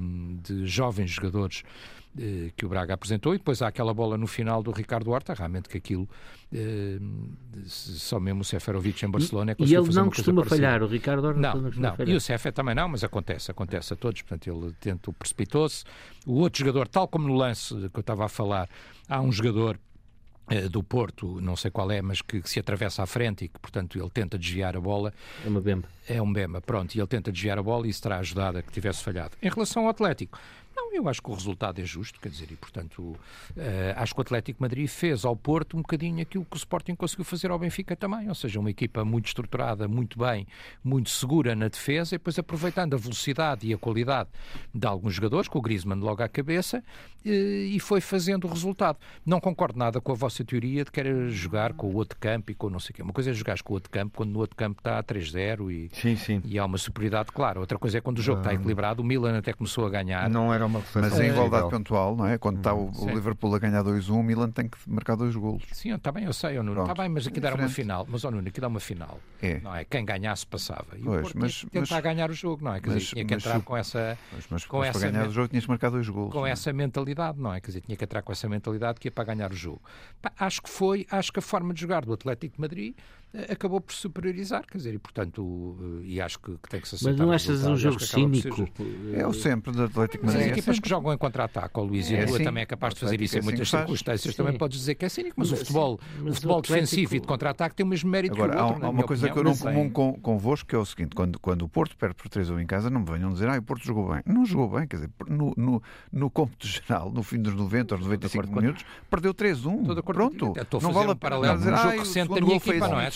de jovens jogadores eh, que o Braga apresentou e depois há aquela bola no final do Ricardo Horta, realmente que aquilo eh, só mesmo o Seferovic em Barcelona é E ele não costuma falhar, o Ricardo Horta não, não, não. Falhar. e o Sefer também não, mas acontece, acontece a todos, portanto ele tenta, precipitou-se. O outro jogador, tal como no lance que eu estava a falar, há um jogador eh, do Porto, não sei qual é, mas que, que, se atravessa à frente e que, portanto, ele tenta desviar a bola. É uma bemba. É um bemba, pronto, e ele tenta desviar a bola e isso terá ajudado a que tivesse falhado. Em relação ao Atlético, não, eu acho que o resultado é justo, quer dizer, e portanto uh, acho que o Atlético Madrid fez ao Porto um bocadinho aquilo que o Sporting conseguiu fazer ao Benfica também, ou seja, uma equipa muito estruturada, muito bem, muito segura na defesa e depois aproveitando a velocidade e a qualidade de alguns jogadores, com o Griezmann logo à cabeça, uh, e foi fazendo o resultado. Não concordo nada com a vossa teoria de que era jogar com o outro campo e com não sei o quê. Uma coisa é jogar com o outro campo quando no outro campo está a 3-0 e, sim, sim. e há uma superioridade clara. Outra coisa é quando o jogo está ah. equilibrado, o Milan até começou a ganhar. Não era uma Mas em igualdade pontual, não é? Quando está o, o Liverpool a ganhar 2-1, o Milan tem que marcar dois golos. Sim, está bem, eu sei, oh, Nuno. Está bem, mas aqui é dá uma final. Mas, oh, Nuno, aqui dá uma final. É. Não é? Quem ganhasse passava. E pois, o Porto mas, tentar mas, ganhar o jogo, não é? Quer mas, dizer, tinha que entrar com essa. Mas, mas, com mas essa para ganhar o jogo tinhas que marcar dois golos. Com essa mentalidade, não é? Quer dizer, tinha que entrar com essa mentalidade que ia para ganhar o jogo. Pá, acho que foi, acho que a forma de jogar do Atlético de Madrid acabou por superiorizar, quer dizer, e portanto, eh, e acho que, que tem que se aceitar. Mas não achas um jogo cínico? É o sempre do Atlético Madrid. As equipas que jogam em contra-ataque, o Luís e é, a Lua também é capaz de fazer isso em é muitas circunstâncias, também podes dizer que é cínico, mas, mas o futebol, mas o futebol o Atlético... defensivo e de contra-ataque tem o mesmo mérito Agora, que o outro. Há, há uma coisa opinião, que eu não comum com, convosco, que é o seguinte, quando, quando o Porto perde por 3 ou em casa, não me venham dizer, ah, o Porto jogou bem. Não jogou bem, quer dizer, no, no, no cômputo geral, no fim dos 90 ou 95 minutos, perdeu 3-1. Pronto. Não vale a pena dizer, ah, jogo da minha equipa, não é?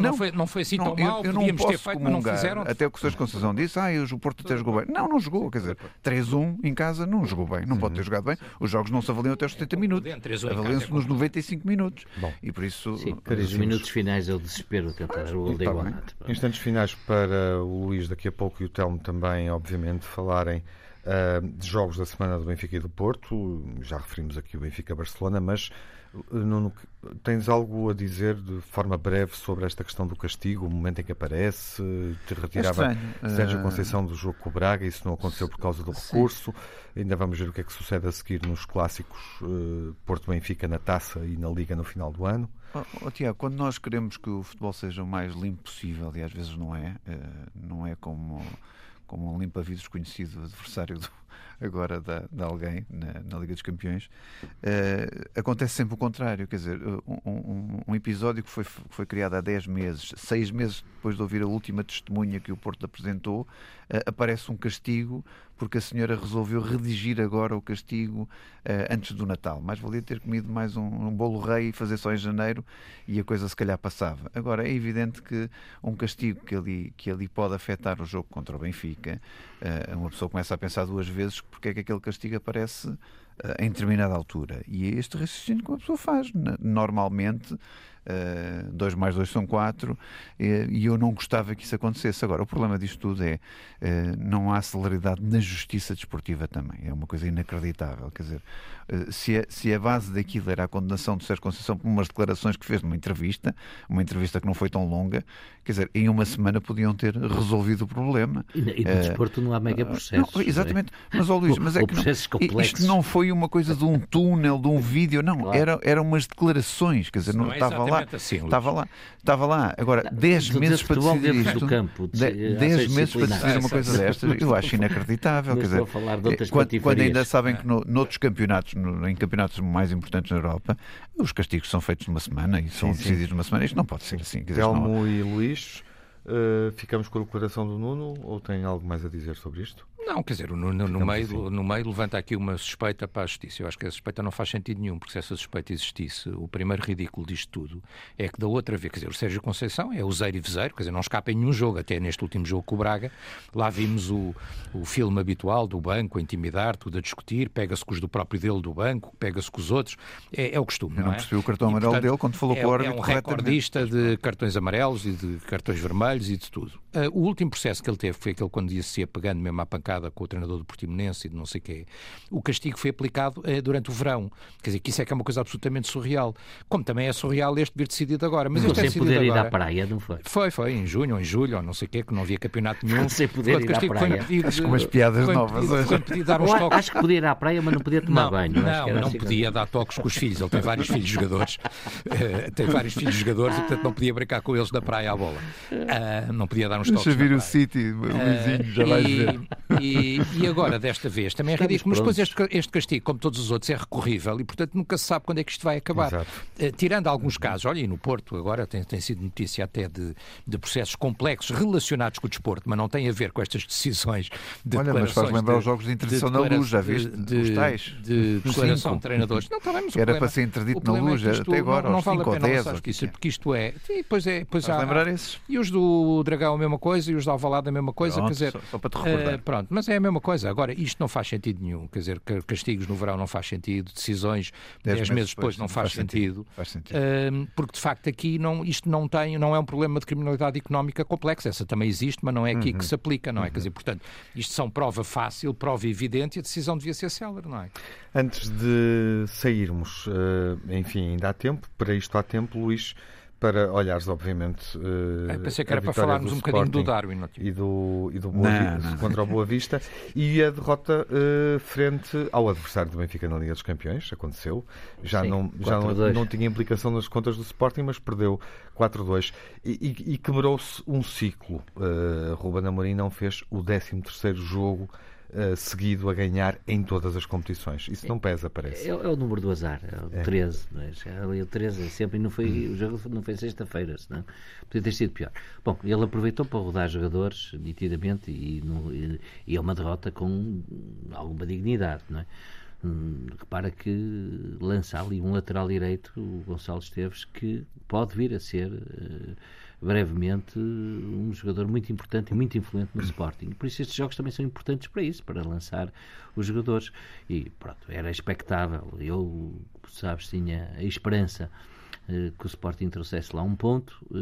Não foi não foi assim não, tão eu, mal, eu podíamos ter feito, mas não fizeram. Até o que o Sr. Conceição disse, ah, o Porto até jogou bem. Não, não jogou, quer dizer, 3-1 em casa não jogou bem, não pode ter jogado bem. Os jogos não se avaliam até os 70 minutos, avaliam-se nos 95 minutos. Bom, e por isso... Sim, para os minutos finais é o desespero tentar o gol de igualdade. Instantes finais para o Luís daqui a pouco e o Telmo também, obviamente, falarem uh, de jogos da semana do Benfica e do Porto. Já referimos aqui o Benfica-Barcelona, mas Nuno, tens algo a dizer de forma breve sobre esta questão do castigo, o momento em que aparece? Te retirava é Sérgio Conceição do jogo com o Braga, isso não aconteceu por causa do recurso. Sim. Ainda vamos ver o que é que sucede a seguir nos clássicos uh, Porto-Benfica na taça e na Liga no final do ano. Oh, oh, Tiago, quando nós queremos que o futebol seja o mais limpo possível, e às vezes não é, uh, não é como, como um limpa-vidros conhecido adversário do, agora de, de alguém na, na, Liga dos Campeões, uh, acontece sempre o contrário. Quer dizer, um, um, um, episódio que foi, foi criado há 10 meses, seis meses depois de ouvir a última testemunha que o Porto apresentou, uh, aparece um castigo porque a senhora resolveu redigir agora o castigo uh, antes do Natal. Mais valia ter comido mais um, um, bolo rei e fazer só em janeiro e a coisa se calhar passava. Agora, é evidente que um castigo que ali, que ali pode afetar o jogo contra o Benfica, uma pessoa começa a pensar duas vezes porque é que aquele castigo aparece em determinada altura. E é este raciocínio que uma pessoa faz. Normalmente, 2 uh, mais 2 são 4, e eu não gostava que isso acontecesse. Agora, o problema disto tudo é não há celeridade na justiça desportiva também. É uma coisa inacreditável. Quer dizer, se, a, se a base daquilo era a condenação de Sérgio Conceição por umas declarações que fez numa entrevista, uma entrevista que não foi tão longa, quer dizer, em uma semana podiam ter resolvido o problema. E, e no desporto não há mega processos. Não, exatamente. É? Mas, oh, Luís, mas é que não, isto não foi uma coisa de um túnel, de um vídeo, não. Claro. Era, eram umas declarações, quer dizer, não, não é estava lá. Assim, estava lá. Estava lá. Agora, 10 meses para decidir isto. 10 meses para decidir uma coisa destas, eu acho inacreditável. Quer dizer, quando, quando ainda sabem que no, noutros campeonatos, no, em campeonatos mais importantes na Europa, os castigos são feitos numa semana e são sim, decididos numa semana. Isto não pode ser assim. Telmo não... e Luís, uh, ficamos com o coração do Nuno ou tem algo mais a dizer sobre isto? Não, quer dizer, no, no, no meio, no meio levanta aqui uma suspeita para a justiça. Eu acho que a suspeita não faz sentido nenhum, porque se essa suspeita existisse, o primeiro ridículo disto tudo é que da outra vez, quer dizer, o Sérgio Conceição é o zero e viseiro, quer dizer, não escapa em nenhum jogo, até neste último jogo com o Braga, lá vimos o, o filme habitual do banco, a intimidar, tudo a discutir, pega-se com os do próprio dele do banco, pega-se com os outros, é, é o costume, Eu não, não é? percebi o cartão E, amarelo portanto, dele quando falou é, com o é um recordista de cartões amarelos e de cartões vermelhos e de tudo. Ah, o último processo que ele teve foi aquele quando ia-se ia pegando mesmo à pancada com o treinador do Portimonense e de não sei o quê. O castigo foi aplicado eh, durante o verão. Quer dizer, que isso é que é uma coisa absolutamente surreal. Como também é surreal este vir decidido agora. Mas Ficou este é sem decidido poder ir agora. à praia, não foi? Foi, foi, em junho ou em julho, ou não sei o quê, que não havia campeonato nenhum. Sem poder Quando ir à praia. impedido Acho que umas piadas foi novas hoje. Foi dar uns toques. acho que podia ir à praia, mas não podia tomar Não, banho. Acho não, não assim. podia dar toques com os filhos. Ele tem vários filhos jogadores. Eh, tem vários filhos jogadores e, portanto, não podia brincar com eles na praia à bola. Ah, não podia dar uns toques. Deixa vir o. City, o Luizinho, já Eh, vais e, ver. E, e agora, desta vez, também é Estamos ridículo, mas depois prontos. este, este castigo, como todos os outros, é recorrível e, portanto, nunca se sabe quando é que isto vai acabar. Eh, tirando alguns casos, olha, e no Porto agora tem, tem sido notícia até de, de processos complexos relacionados com o desporto, mas não tem a ver com estas decisões de Olha, mas faz lembrar de- os jogos de interdição na luz, já viste? De, Os tais. de declaração de treinadores. Não, está bem, mas Era problema- para ser interdito na é luz, que isto até agora, não, aos vale a cinco ou pena dez, lançar ou o que isso, é. porque isto é. Depois é. Depois há- lembrar esses? E os do Dragão a mesma coisa, e os da Alvalade a mesma coisa, Pronto, quer dizer. só- só para te recordar. pronto, mas é a mesma coisa. Agora, isto não faz sentido nenhum. Quer dizer, castigos no verão não faz sentido, decisões Dez 10 meses depois não sim, faz, sentido. Faz sentido. Hum, porque de facto aqui não, isto não tem, não é um problema de criminalidade económica complexa, essa também existe, mas não é aqui Uhum. que se aplica, não é? Quer dizer, portanto, isto são prova fácil, prova evidente e a decisão devia ser célere, não é? Antes de sairmos, eh, enfim, ainda há tempo, para isto há tempo, Luís, para olhares, obviamente. eh, Eu pensei que era para falarmos um bocadinho do Darwin. não tinha? E do, e do Boa Não, não. contra o Boa Vista e a derrota eh, frente ao adversário do Benfica na Liga dos Campeões, aconteceu. Já, Sim, não, já não, 4-2. não tinha implicação nas contas do Sporting, mas perdeu 4-2 e, e- e quebrou-se um ciclo. Uh, Ruben Amorim não fez o 13º jogo eh, seguido a ganhar em todas as competições. Isso não pesa, parece. É, é o número do azar, é o 13. Não é? Ali o 13 é sempre, e não foi, o jogo não foi sexta-feira, senão podia ter sido pior. Bom, ele aproveitou para rodar jogadores, nitidamente, e, não- e- e é uma derrota com alguma dignidade, não é? Hum, repara que lança ali um lateral direito, o Gonçalo Esteves, que pode vir a ser eh, brevemente um jogador muito importante e muito influente no Sporting. Por isso estes jogos também são importantes para isso, para lançar os jogadores. E pronto, era expectável. Eu, sabes, tinha a esperança eh, que o Sporting trouxesse lá um ponto, eh,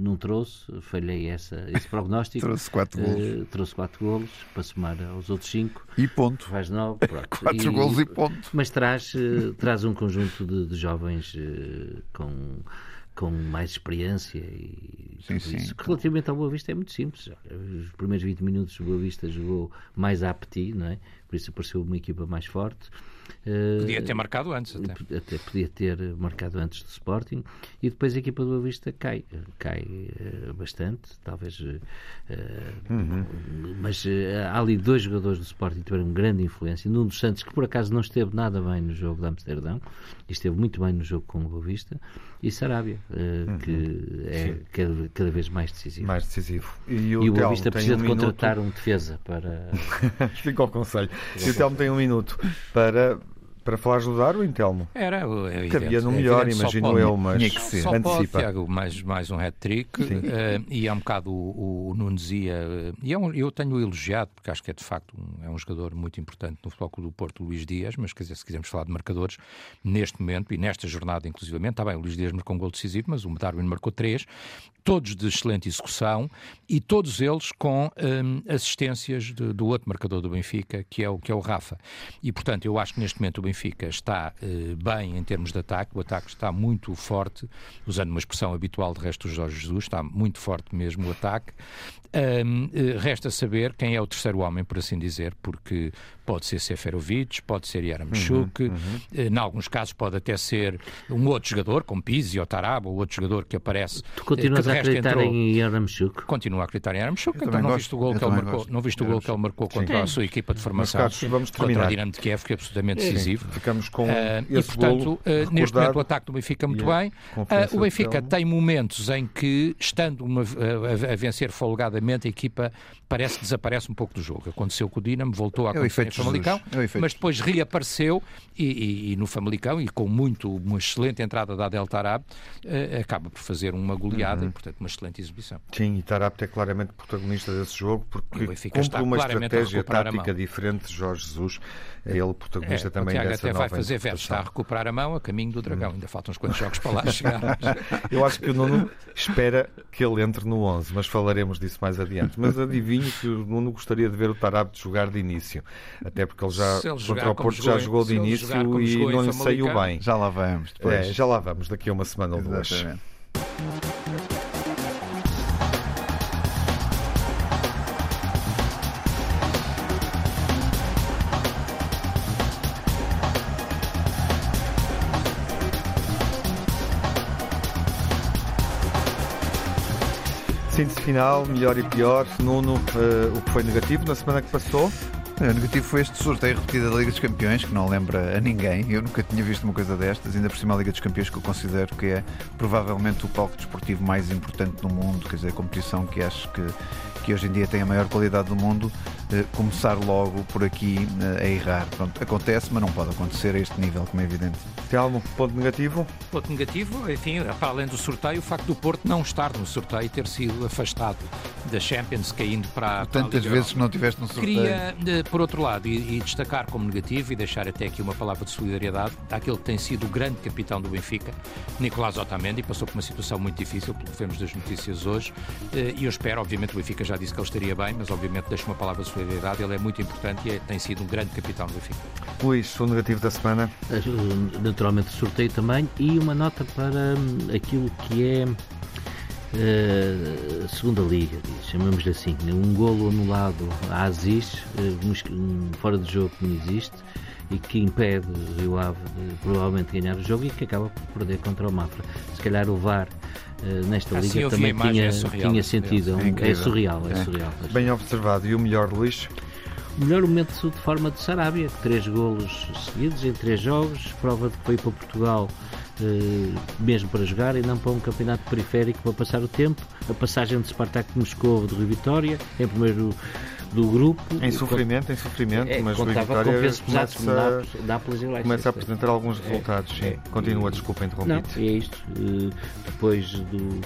não trouxe, falhei essa, esse prognóstico. Trouxe quatro golos. Eh, trouxe quatro golos para somar aos outros cinco, E ponto. faz nove. Pronto. Quatro golos e ponto. Mas traz, traz um conjunto de, de jovens com, com mais experiência e Sim, tudo sim. isso. Que Relativamente ao Boa Vista é muito simples. Os primeiros 20 minutos o Boa Vista jogou mais a petit, não é? Por isso apareceu uma equipa mais forte. Eh, Podia ter marcado antes até. até podia ter marcado antes do Sporting e depois a equipa do Boa Vista cai cai eh, bastante talvez eh, eh, mas há ali dois jogadores do Sporting que tiveram grande influência Nuno dos Santos que por acaso não esteve nada bem no jogo de Amsterdão e esteve muito bem no jogo com o Boa Vista e Sarabia eh, que é cada, cada vez mais decisivo Mais decisivo. E o, e o Boa Vista precisa um de minuto. contratar um defesa para Fica ao conselho. E o Telmo tem um minuto para, para falares do Darwin, Telmo. Era, é Cabia no é melhor, imagino pode- eu, mas tinha que ser. Só pode, antecipa. Tiago, mais, mais um hat-trick. eh, e é um bocado o, o Nuno dizia. eh, e é um- eu tenho elogiado, porque acho que é de facto um, é um jogador muito importante no Futebol Clube do Porto, Luís Dias. Mas quer dizer, se quisermos falar de marcadores, neste momento e nesta jornada, inclusivamente, está bem, o Luís Dias marcou um gol decisivo, mas o Darwin marcou três, todos de excelente execução e todos eles com hum, assistências de- do outro marcador do Benfica, que é, o, que é o Rafa. E portanto, eu acho que neste momento o Benfica está eh, bem em termos de ataque, o ataque está muito forte, usando uma expressão habitual de resto do Jorge Jesus, está muito forte mesmo o ataque. Hum, eh, resta saber quem é o terceiro homem, por assim dizer, porque pode ser Seferovic, pode ser Yaramchuk, eh, em alguns casos pode até ser um outro jogador, como Pizzi ou Taraba, ou outro jogador que aparece. tu eh, continuas a acreditar entrou- em Yaramchuk Continua a acreditar em Yaramchuk, então não gosto, viste o gol que ele marcou, não viste o gol que ele marcou contra Sim. a sua equipa de formação vamos contra o. Dinamo de Kiev, que é absolutamente decisivo. Ficamos com Uh, e, esse portanto, golo uh, neste momento o ataque do Benfica muito E bem. Uh, o Benfica tem momentos em que, estando uma- a, a- vencer folgadamente, a equipa parece que desaparece um pouco do jogo. Aconteceu com o Dinamo, voltou a É acontecer Jesus. Famalicão, É mas depois reapareceu e, e- e no Famalicão, e com muito, uma excelente entrada da Delta Arabe, uh, acaba por fazer uma goleada Uhum. e, portanto, uma excelente exibição. Sim, e Tarapte é claramente protagonista desse jogo E porque cumpre uma estratégia tática diferente de Jorge Jesus. É ele o protagonista É, também o Tiago dessa até vai nova fazer versos, está a recuperar a mão a caminho do dragão. Ainda faltam uns quantos jogos para lá chegar. Eu acho que o Nuno espera que ele entre no 11, mas falaremos disso mais adiante. Mas adivinho que o Nuno gostaria de ver o Tarapte jogar de início. Até porque ele já, ele contra o Porto, já jogou em- jogou de início e não lhe saiu bem. Já lá vamos depois. É, já lá vamos, daqui a uma semana ou duas. Exatamente. Síntese final, melhor e pior. Nuno, eh, o que foi negativo na semana que passou? É, O negativo foi este sorteio repetido da Liga dos Campeões, que não lembra a ninguém. Eu nunca tinha visto uma coisa destas, ainda por cima a Liga dos Campeões, que eu considero que é provavelmente o palco desportivo mais importante do mundo, quer dizer, a competição que acho que, que hoje em dia tem a maior qualidade do mundo, eh, começar logo por aqui eh, a errar. Pronto, acontece, mas não pode acontecer a este nível, como é evidente. Telmo, ponto negativo? Ponto negativo, enfim, para além do sorteio, o facto do Porto não estar no sorteio e ter sido afastado da Champions, caindo para, para a Tantas Liga vezes que não tiveste no sorteio. Queria, eh, por outro lado, e, e destacar como negativo e deixar até aqui uma palavra de solidariedade àquele que tem sido o grande capitão do Benfica, Nicolás Otamendi, passou por uma situação muito difícil, pelo que vemos das notícias hoje, eh, e eu espero, obviamente, o Benfica já disse que ele estaria bem, mas obviamente deixo uma palavra de solidariedade, ele é muito importante e é- tem sido um grande capitão do Benfica. Luís, o negativo da semana? Naturalmente sorteio também e uma nota para hum, aquilo que é eh, a segunda liga, chamamos-lhe assim, né? um golo anulado a Aziz, um, um fora de jogo que não existe e que impede o Rio Ave de provavelmente ganhar o jogo e que acaba por perder contra o Mafra. Se calhar o VAR eh, nesta Assim, liga também imagem, tinha, é surreal, tinha é sentido. É, É incrível. surreal, é, É. surreal. Bem observado. E o melhor, Luís? Melhor momento de forma de Sarabia, três golos seguidos em três jogos, prova de que foi para Portugal eh, mesmo para jogar e não para um campeonato periférico para passar o tempo. A passagem de Spartak de Moscou de Rui Vitória, em primeiro do grupo. Em sofrimento, em sofrimento, É, mas o Rui contava com Vitória pesos pesados, começa, Nápoles, Nápoles e Leicester. começa a apresentar alguns resultados. Sim. é. Continua, desculpa, Não, interrompi é isto. Eh, depois do,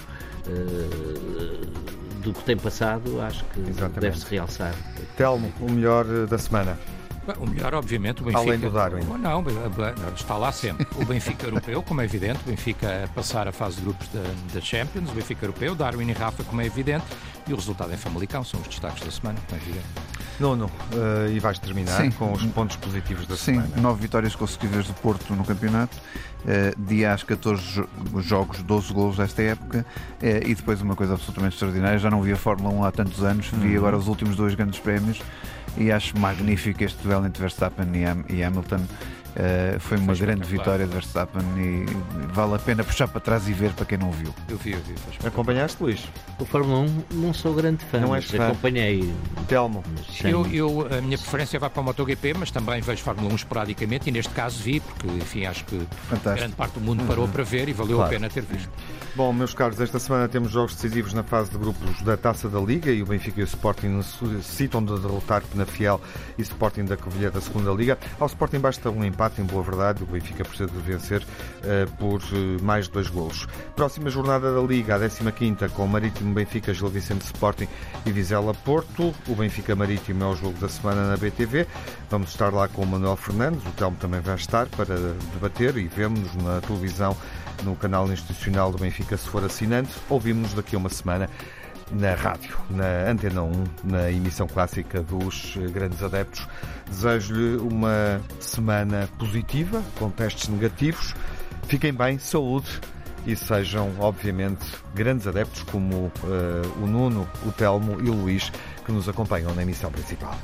eh, do que tem passado, acho que Exatamente. deve-se realçar. Telmo, o melhor eh, da semana. O melhor, obviamente, o Benfica. Além do Darwin. Oh, Não, está lá sempre. O Benfica europeu, como é evidente, o Benfica a passar a fase de grupos da, da Champions, o Benfica europeu, Darwin e Rafa, como é evidente, e o resultado em Famalicão são os destaques da semana, como é evidente. Nuno, eh, e vais terminar Sim. com os pontos positivos da Sim, semana. nove vitórias consecutivas do Porto no campeonato, eh, dia às 14 jo- jogos, 12 golos desta época, eh, e depois uma coisa absolutamente extraordinária, já não vi a Fórmula 1 há tantos anos, vi Uhum. agora os últimos dois grandes prémios e acho magnífico este duelo entre Verstappen e Ham- e Hamilton. Eh, foi uma Foi grande vitória de Verstappen e vale a pena puxar para trás e ver para quem não viu. Eu vi, eu vi. Acompanhaste, Luís? O Fórmula 1 não sou grande fã, Não mas és fã. acompanhei. Telmo, mas Eu, eu, a minha preferência vai para o MotoGP, mas também vejo Fórmula 1 esporadicamente e neste caso vi, porque enfim, acho que Fantástico. grande parte do mundo parou para ver e valeu Claro. a pena ter visto. Bom, meus caros, esta semana temos jogos decisivos na fase de grupos da Taça da Liga e o Benfica e o Sporting necessitam de derrotar Penafiel e Sporting da Covilhã da Segunda Liga. Ao Sporting basta um empate, em boa verdade, o Benfica precisa de vencer eh, por eh, mais de dois golos. Próxima jornada da Liga, a 15ª, com o Marítimo Benfica, Gil Vicente Sporting e Vizela Porto. O Benfica Marítimo é o jogo da semana na BTV. Vamos estar lá com o Manuel Fernandes, o Telmo também vai estar para debater e vemos-nos na televisão no canal institucional do Benfica, se for assinante. Ouvimos-nos daqui a uma semana na rádio, na Antena 1, na emissão clássica dos eh, grandes adeptos. Desejo-lhe uma semana positiva, com testes negativos. Fiquem bem, saúde e sejam, obviamente, grandes adeptos como eh, o Nuno, o Telmo e o Luís, que nos acompanham na emissão principal.